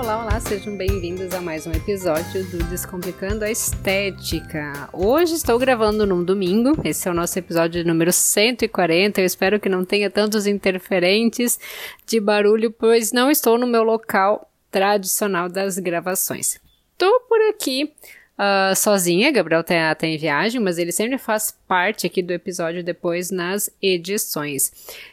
Olá, olá, sejam bem-vindos a mais um episódio do Descomplicando a Estética. Hoje estou gravando num domingo, esse é o nosso episódio número 140. Eu espero que não tenha tantos interferentes de barulho, pois não estou no meu local tradicional das gravações. Estou por aqui uh, sozinha, Gabriel tá, tá em viagem, mas ele sempre faz parte aqui do episódio depois nas edições.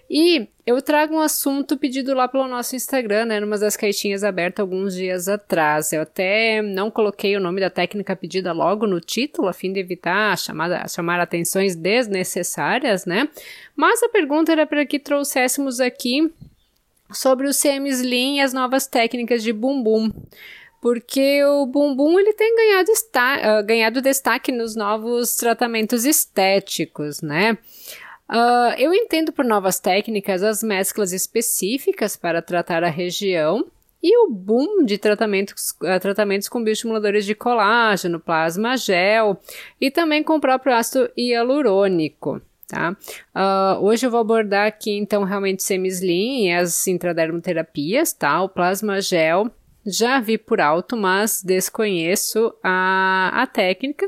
E eu trago um assunto pedido lá pelo nosso Instagram, né, numa das caixinhas abertas alguns dias atrás. Eu até não coloquei o nome da técnica pedida logo no título, a fim de evitar chamar, chamar atenções desnecessárias, né? Mas a pergunta era para que trouxéssemos aqui sobre o CM Slim e as novas técnicas de bumbum porque o bumbum ele tem ganhado, uh, ganhado destaque nos novos tratamentos estéticos, né? Uh, eu entendo por novas técnicas as mesclas específicas para tratar a região e o boom de tratamentos, uh, tratamentos com bioestimuladores de colágeno, plasma gel e também com o próprio ácido hialurônico. Tá? Uh, hoje eu vou abordar aqui então realmente semislim e as intradermoterapias, tá? O plasma gel já vi por alto, mas desconheço a, a técnica.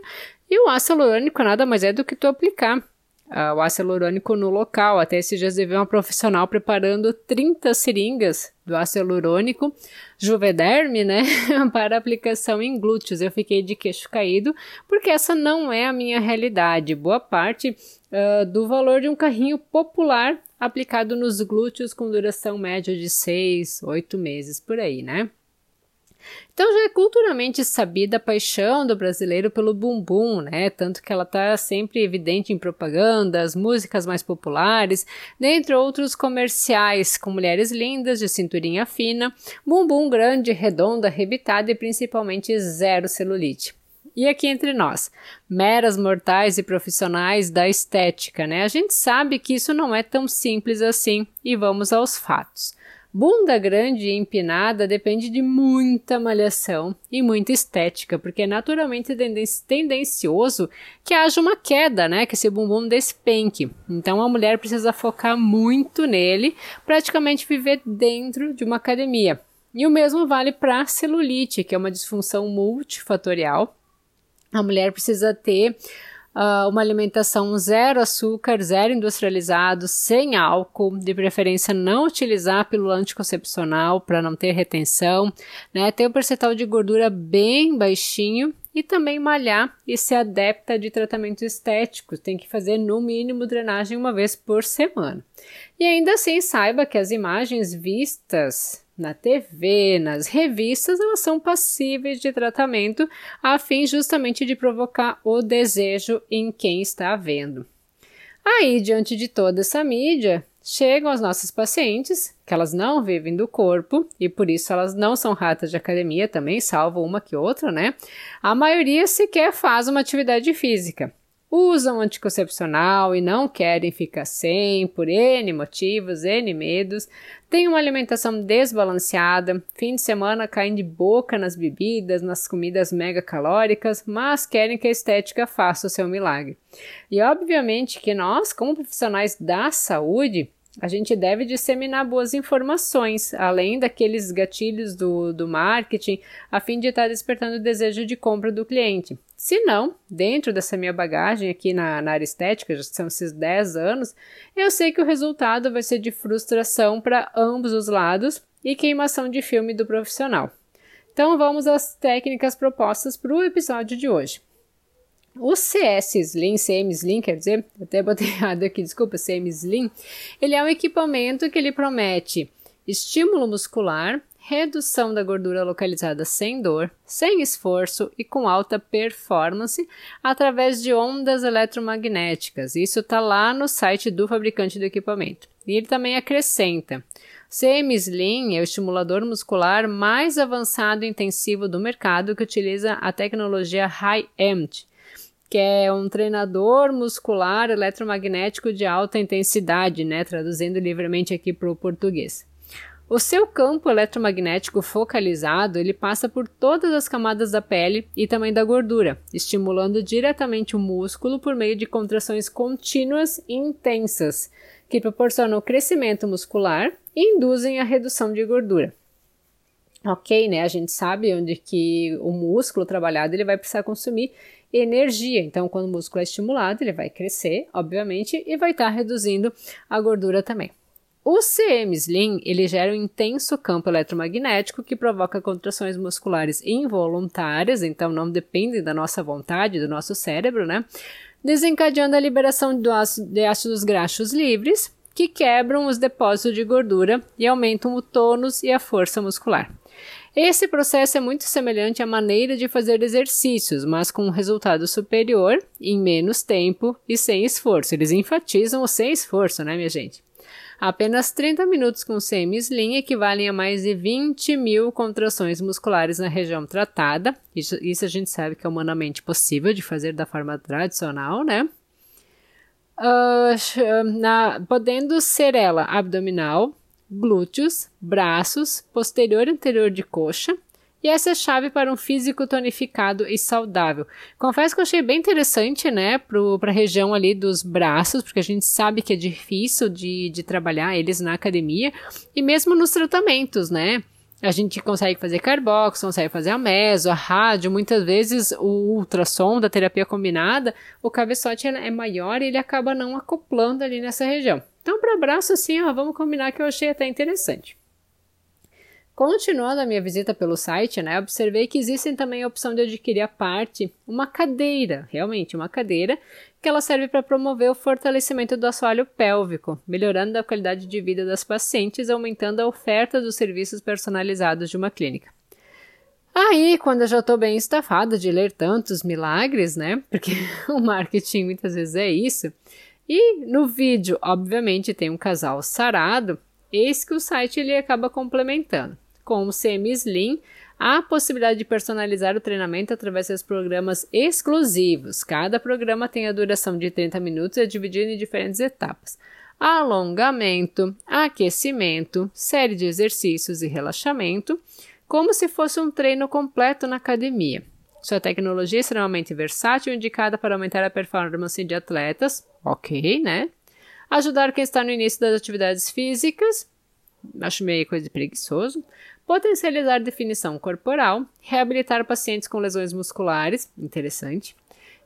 E o ácido hialurônico nada mais é do que tu aplicar uh, o ácido hialurônico no local. Até esses dias eu uma profissional preparando 30 seringas do ácido hialurônico Juvederme, né, para aplicação em glúteos. Eu fiquei de queixo caído, porque essa não é a minha realidade. Boa parte uh, do valor de um carrinho popular aplicado nos glúteos com duração média de 6, 8 meses por aí, né? Então já é culturalmente sabida a paixão do brasileiro pelo bumbum, né? Tanto que ela está sempre evidente em propagandas, músicas mais populares, dentre outros comerciais, com mulheres lindas de cinturinha fina, bumbum grande, redonda, rebitada e principalmente zero celulite. E aqui entre nós, meras mortais e profissionais da estética, né? A gente sabe que isso não é tão simples assim e vamos aos fatos. Bunda grande e empinada depende de muita malhação e muita estética, porque é naturalmente tendencioso que haja uma queda, né? Que esse bumbum despenque. Então a mulher precisa focar muito nele, praticamente viver dentro de uma academia. E o mesmo vale para celulite, que é uma disfunção multifatorial. A mulher precisa ter uh, uma alimentação zero açúcar, zero industrializado, sem álcool, de preferência não utilizar pílula anticoncepcional para não ter retenção, né? Ter o um percentual de gordura bem baixinho e também malhar e ser adepta de tratamento estético. Tem que fazer no mínimo drenagem uma vez por semana. E ainda assim, saiba que as imagens vistas na TV, nas revistas, elas são passíveis de tratamento a fim justamente de provocar o desejo em quem está vendo. Aí, diante de toda essa mídia, chegam as nossas pacientes, que elas não vivem do corpo e por isso elas não são ratas de academia também, salvo uma que outra, né? A maioria sequer faz uma atividade física usam anticoncepcional e não querem ficar sem por N motivos, N medos, têm uma alimentação desbalanceada, fim de semana caem de boca nas bebidas, nas comidas mega calóricas, mas querem que a estética faça o seu milagre. E obviamente que nós, como profissionais da saúde, a gente deve disseminar boas informações, além daqueles gatilhos do, do marketing, a fim de estar despertando o desejo de compra do cliente. Se não, dentro dessa minha bagagem aqui na, na área estética, já são esses 10 anos, eu sei que o resultado vai ser de frustração para ambos os lados e queimação de filme do profissional. Então vamos às técnicas propostas para o episódio de hoje. O CS Slim, CM Slim, quer dizer, até botei errado aqui, desculpa, CM Slim, ele é um equipamento que ele promete estímulo muscular, redução da gordura localizada sem dor, sem esforço e com alta performance através de ondas eletromagnéticas. Isso está lá no site do fabricante do equipamento. E ele também acrescenta: CM Slim é o estimulador muscular mais avançado e intensivo do mercado que utiliza a tecnologia High-End que é um treinador muscular eletromagnético de alta intensidade, né, traduzindo livremente aqui para o português. O seu campo eletromagnético focalizado, ele passa por todas as camadas da pele e também da gordura, estimulando diretamente o músculo por meio de contrações contínuas e intensas, que proporcionam o crescimento muscular e induzem a redução de gordura. Ok, né? A gente sabe onde que o músculo trabalhado ele vai precisar consumir energia. Então, quando o músculo é estimulado, ele vai crescer, obviamente, e vai estar tá reduzindo a gordura também. O CM Slim ele gera um intenso campo eletromagnético que provoca contrações musculares involuntárias, então não dependem da nossa vontade, do nosso cérebro, né? Desencadeando a liberação de ácidos graxos livres, que quebram os depósitos de gordura e aumentam o tônus e a força muscular. Esse processo é muito semelhante à maneira de fazer exercícios, mas com um resultado superior, em menos tempo e sem esforço. Eles enfatizam o sem esforço, né, minha gente? Apenas 30 minutos com semi-slim equivalem a mais de 20 mil contrações musculares na região tratada. Isso, isso, a gente sabe que é humanamente possível de fazer da forma tradicional, né? Uh, na, podendo ser ela abdominal, glúteos, braços, posterior e anterior de coxa. E essa é a chave para um físico tonificado e saudável. Confesso que eu achei bem interessante, né, para a região ali dos braços, porque a gente sabe que é difícil de, de trabalhar eles na academia, e mesmo nos tratamentos, né? A gente consegue fazer carbox, consegue fazer a meso, a rádio, muitas vezes o ultrassom da terapia combinada, o cabeçote é maior e ele acaba não acoplando ali nessa região. Então, para braço, assim, ó, vamos combinar que eu achei até interessante. Continuando a minha visita pelo site, né, observei que existem também a opção de adquirir a parte, uma cadeira, realmente uma cadeira, que ela serve para promover o fortalecimento do assoalho pélvico, melhorando a qualidade de vida das pacientes aumentando a oferta dos serviços personalizados de uma clínica. Aí, quando eu já estou bem estafada de ler tantos milagres, né? Porque o marketing muitas vezes é isso, e no vídeo, obviamente, tem um casal sarado, eis que o site ele acaba complementando. Com o semi-slim, há a possibilidade de personalizar o treinamento através dos programas exclusivos. Cada programa tem a duração de 30 minutos e é dividido em diferentes etapas. Alongamento, aquecimento, série de exercícios e relaxamento, como se fosse um treino completo na academia. Sua tecnologia é extremamente versátil, indicada para aumentar a performance de atletas, ok, né? Ajudar quem está no início das atividades físicas, acho meio coisa de preguiçoso. Potencializar definição corporal, reabilitar pacientes com lesões musculares, interessante.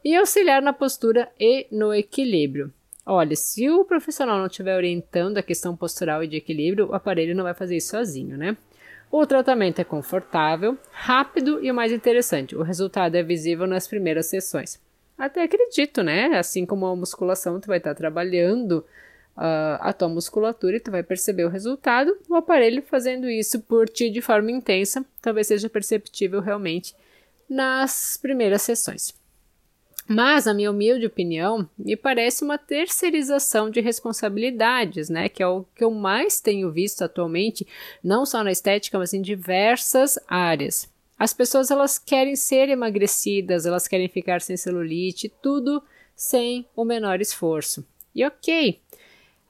E auxiliar na postura e no equilíbrio. Olha, se o profissional não estiver orientando a questão postural e de equilíbrio, o aparelho não vai fazer isso sozinho, né? O tratamento é confortável, rápido e o mais interessante, o resultado é visível nas primeiras sessões. Até acredito, né? Assim como a musculação, tu vai estar trabalhando uh, a tua musculatura e tu vai perceber o resultado. O aparelho fazendo isso por ti de forma intensa, talvez seja perceptível realmente nas primeiras sessões. Mas, na minha humilde opinião, me parece uma terceirização de responsabilidades, né? Que é o que eu mais tenho visto atualmente, não só na estética, mas em diversas áreas. As pessoas elas querem ser emagrecidas, elas querem ficar sem celulite, tudo sem o menor esforço. E ok,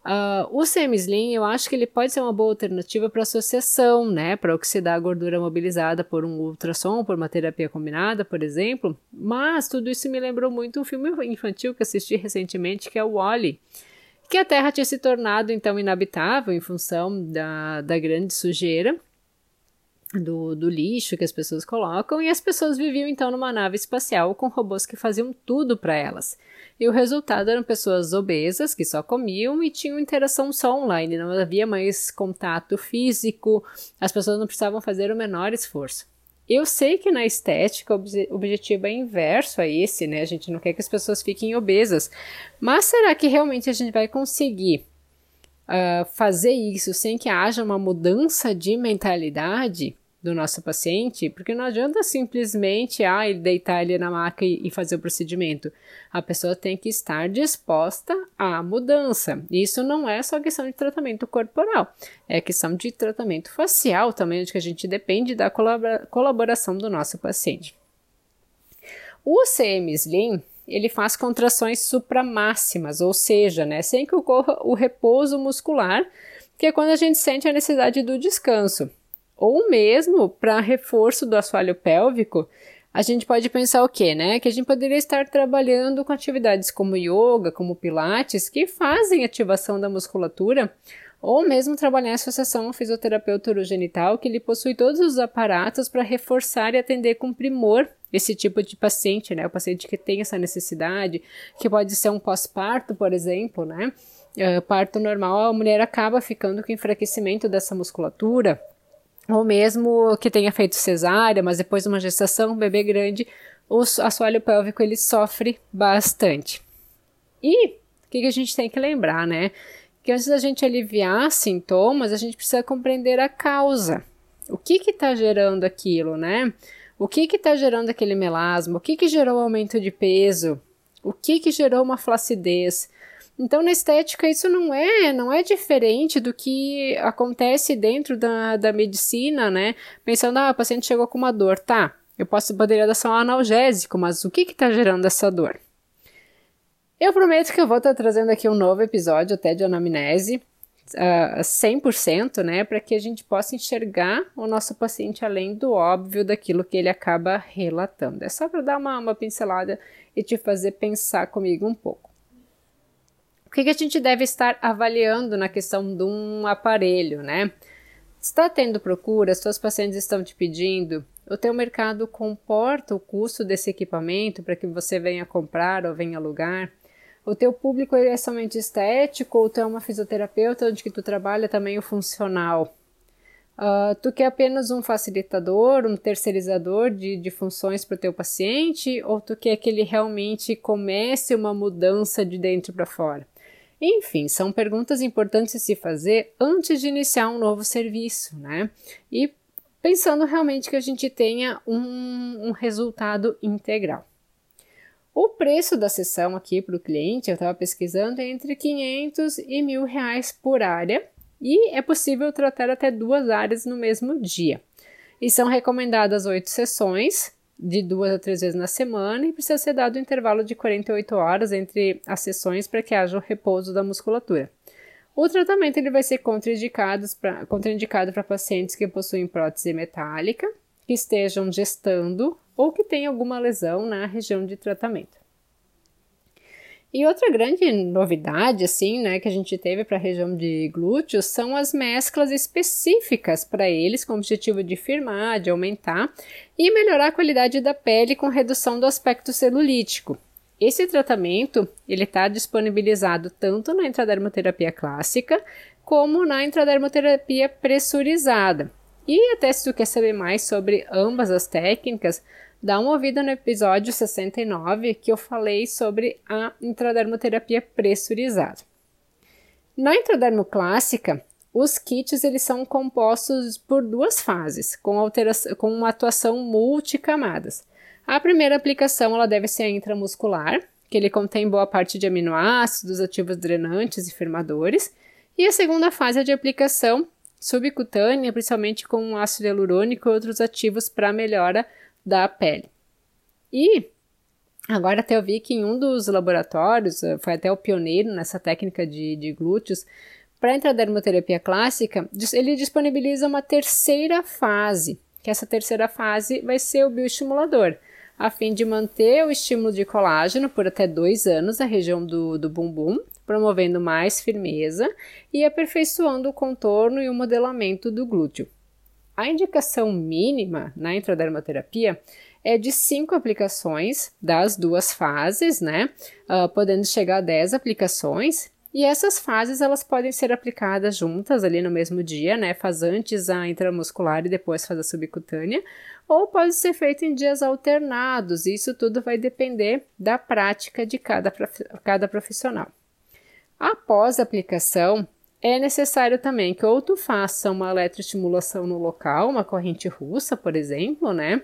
Uh, o semi-slim, eu acho que ele pode ser uma boa alternativa para associação, né? Para oxidar a gordura mobilizada por um ultrassom, por uma terapia combinada, por exemplo. Mas tudo isso me lembrou muito um filme infantil que assisti recentemente, que é o Wally, que a Terra tinha se tornado então inabitável em função da, da grande sujeira do, do lixo que as pessoas colocam, e as pessoas viviam então numa nave espacial com robôs que faziam tudo para elas. E o resultado eram pessoas obesas que só comiam e tinham interação só online, não havia mais contato físico, as pessoas não precisavam fazer o menor esforço. Eu sei que na estética o objetivo é inverso a esse, né? A gente não quer que as pessoas fiquem obesas. Mas será que realmente a gente vai conseguir uh, fazer isso sem que haja uma mudança de mentalidade? Do nosso paciente, porque não adianta simplesmente ah, deitar ele na maca e, e fazer o procedimento. A pessoa tem que estar disposta à mudança. Isso não é só questão de tratamento corporal, é questão de tratamento facial também, onde a gente depende da colabora colaboração do nosso paciente. O CM Slim ele faz contrações supramáximas, ou seja, né, sem que ocorra o repouso muscular, que é quando a gente sente a necessidade do descanso. Ou mesmo para reforço do assoalho pélvico, a gente pode pensar o quê, né? Que a gente poderia estar trabalhando com atividades como yoga, como pilates, que fazem ativação da musculatura, ou mesmo trabalhar em associação um fisioterapeuta urogenital que ele possui todos os aparatos para reforçar e atender com primor esse tipo de paciente, né? O paciente que tem essa necessidade, que pode ser um pós-parto, por exemplo, né? Uh, parto normal, a mulher acaba ficando com enfraquecimento dessa musculatura, ou mesmo que tenha feito cesárea, mas depois de uma gestação, um bebê grande, o assoalho pélvico ele sofre bastante. E o que, que a gente tem que lembrar, né? Que antes da gente aliviar sintomas, a gente precisa compreender a causa. O que está gerando aquilo, né? O que está gerando aquele melasma? O que, que gerou aumento de peso? O que, que gerou uma flacidez? Então, na estética, isso não é, não é diferente do que acontece dentro da, da medicina, né? Pensando, ah, o paciente chegou com uma dor, tá? Eu posso poderia dar só um analgésico, mas o que está gerando essa dor? Eu prometo que eu vou estar tá trazendo aqui um novo episódio até de anamnese, uh, 100%, né, para que a gente possa enxergar o nosso paciente além do óbvio daquilo que ele acaba relatando. É só para dar uma, uma pincelada e te fazer pensar comigo um pouco. O que, que a gente deve estar avaliando na questão de um aparelho, né? Está tendo procura, seus pacientes estão te pedindo, o teu mercado comporta o custo desse equipamento para que você venha comprar ou venha alugar? O teu público é somente estético ou tu é uma fisioterapeuta onde que tu trabalha também o funcional? Uh, tu quer apenas um facilitador, um terceirizador de, de funções para o teu paciente ou tu quer que ele realmente comece uma mudança de dentro para fora? Enfim, são perguntas importantes se fazer antes de iniciar um novo serviço, né? E pensando realmente que a gente tenha um, um resultado integral. O preço da sessão aqui para o cliente, eu estava pesquisando, é entre 500 e mil reais por área e é possível tratar até duas áreas no mesmo dia. E são recomendadas oito sessões, de duas a três vezes na semana, e precisa ser dado um intervalo de 48 horas entre as sessões para que haja o repouso da musculatura. O tratamento ele vai ser contraindicado para pacientes que possuem prótese metálica, que estejam gestando ou que tem alguma lesão na região de tratamento. E outra grande novidade, assim, né, que a gente teve para a região de glúteos são as mesclas específicas para eles, com o objetivo de firmar, de aumentar e melhorar a qualidade da pele com redução do aspecto celulítico. Esse tratamento ele está disponibilizado tanto na intradermoterapia clássica como na intradermoterapia pressurizada. E até se tu quer saber mais sobre ambas as técnicas, dá uma ouvida no episódio 69 que eu falei sobre a intradermoterapia pressurizada. Na intradermo clássica, os kits eles são compostos por duas fases, com, alteração, com uma atuação multicamadas. A primeira aplicação ela deve ser intramuscular, que ele contém boa parte de aminoácidos, ativos drenantes e firmadores. E a segunda fase é de aplicação subcutânea, principalmente com ácido hialurônico e outros ativos para melhora da pele. E agora até eu vi que em um dos laboratórios, eh, foi até o pioneiro nessa técnica de, de glúteos, para a dermoterapia clássica, ele disponibiliza uma terceira fase, que essa terceira fase vai ser o bioestimulador, a fim de manter o estímulo de colágeno por até dois anos na região do, do bumbum, promovendo mais firmeza e aperfeiçoando o contorno e o modelamento do glúteo. A indicação mínima na intradermoterapia é de 5 aplicações das duas fases, né? Uh, podendo chegar a 10 aplicações. E essas fases elas podem ser aplicadas juntas ali no mesmo dia, né? Faz antes a intramuscular e depois faz a subcutânea, ou pode ser feito em dias alternados. Isso tudo vai depender da prática de cada, cada profissional. Após a aplicação, é necessário também que ou tu faça uma eletroestimulação no local, uma corrente russa, por exemplo, né?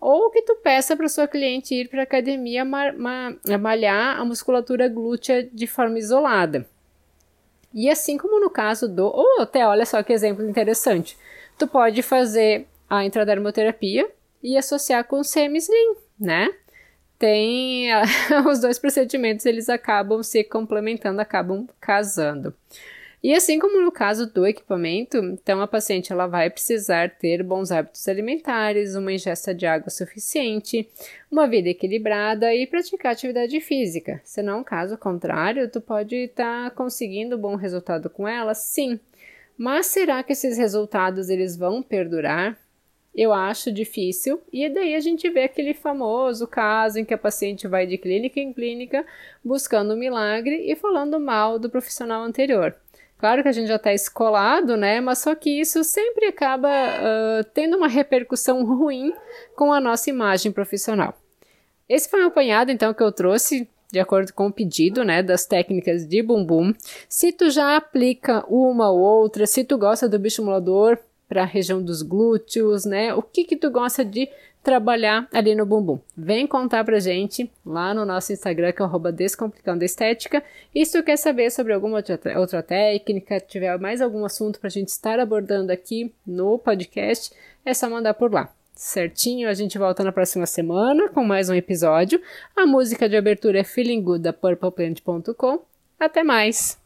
Ou que tu peça para sua cliente ir para a academia ma ma malhar a musculatura glútea de forma isolada. E assim como no caso do. Ou até olha só que exemplo interessante. Tu pode fazer a intradermoterapia e associar com o semislim, né? Tem os dois procedimentos, eles acabam se complementando, acabam casando. E assim como no caso do equipamento, então a paciente ela vai precisar ter bons hábitos alimentares, uma ingesta de água suficiente, uma vida equilibrada e praticar atividade física. Senão, caso contrário, tu pode estar tá conseguindo bom resultado com ela, sim. Mas será que esses resultados eles vão perdurar? Eu acho difícil, e daí a gente vê aquele famoso caso em que a paciente vai de clínica em clínica buscando um milagre e falando mal do profissional anterior. Claro que a gente já está escolado, né? Mas só que isso sempre acaba uh, tendo uma repercussão ruim com a nossa imagem profissional. Esse foi um apanhado, então, que eu trouxe de acordo com o pedido, né, das técnicas de bumbum. Se tu já aplica uma ou outra, se tu gosta do bioestimulador para a região dos glúteos, né, o que que tu gosta de trabalhar ali no bumbum. Vem contar pra gente lá no nosso Instagram, que é o Descomplicando Estética. E se tu quer saber sobre alguma outra, técnica, tiver mais algum assunto pra gente estar abordando aqui no podcast, é só mandar por lá. Certinho, a gente volta na próxima semana com mais um episódio. A música de abertura é Feeling Good da purpleplant.com. Até mais!